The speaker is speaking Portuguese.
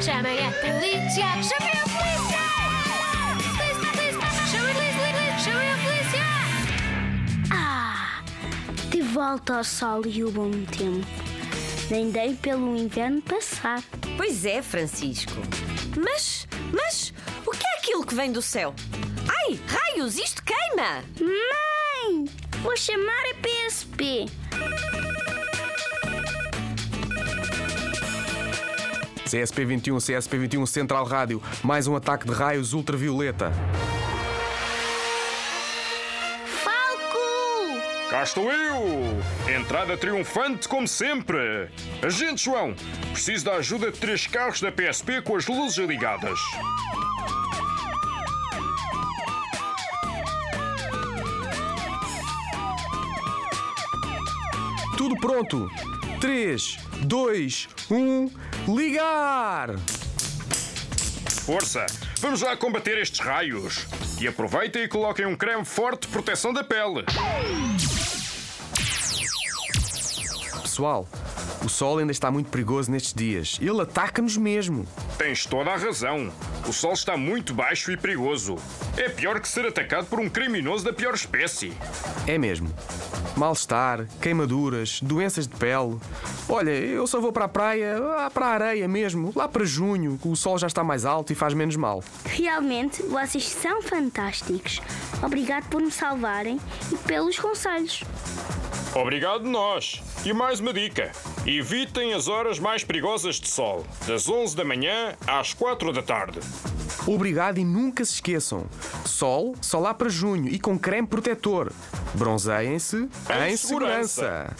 Chamem a polícia! Chamem a polícia! Polícia, polícia! Chamem a polícia! Chamem a polícia! Ah, de volta ao sol e o bom tempo. Nem dei pelo inverno passar. Pois é, Francisco. Mas, mas, o que é aquilo que vem do céu? Ai, raios, isto queima! Mãe, vou chamar a PSP. CSP21, CSP21 Central Rádio. Mais um ataque de raios ultravioleta. Falco! Cá estou eu! Entrada triunfante como sempre! Agente João, preciso da ajuda de três carros da PSP com as luzes ligadas. Tudo pronto. 3, 2, 1, ligar! Força! Vamos lá combater estes raios! E aproveitem e coloquem um creme forte de proteção da pele. Pessoal, o sol ainda está muito perigoso nestes dias. Ele ataca-nos mesmo. Tens toda a razão. O sol está muito baixo e perigoso. É pior que ser atacado por um criminoso da pior espécie. É mesmo. Mal-estar, queimaduras, doenças de pele. Olha, eu só vou para a praia, lá para a areia mesmo, lá para junho, que o sol já está mais alto e faz menos mal. Realmente, vocês são fantásticos. Obrigado por me salvarem e pelos conselhos. Obrigado nós. E mais uma dica. Evitem as horas mais perigosas de sol, das 11 da manhã às 4 da tarde. Obrigado e nunca se esqueçam. Sol, só lá para junho e com creme protetor. Bronzeiem-se Em em segurança. segurança.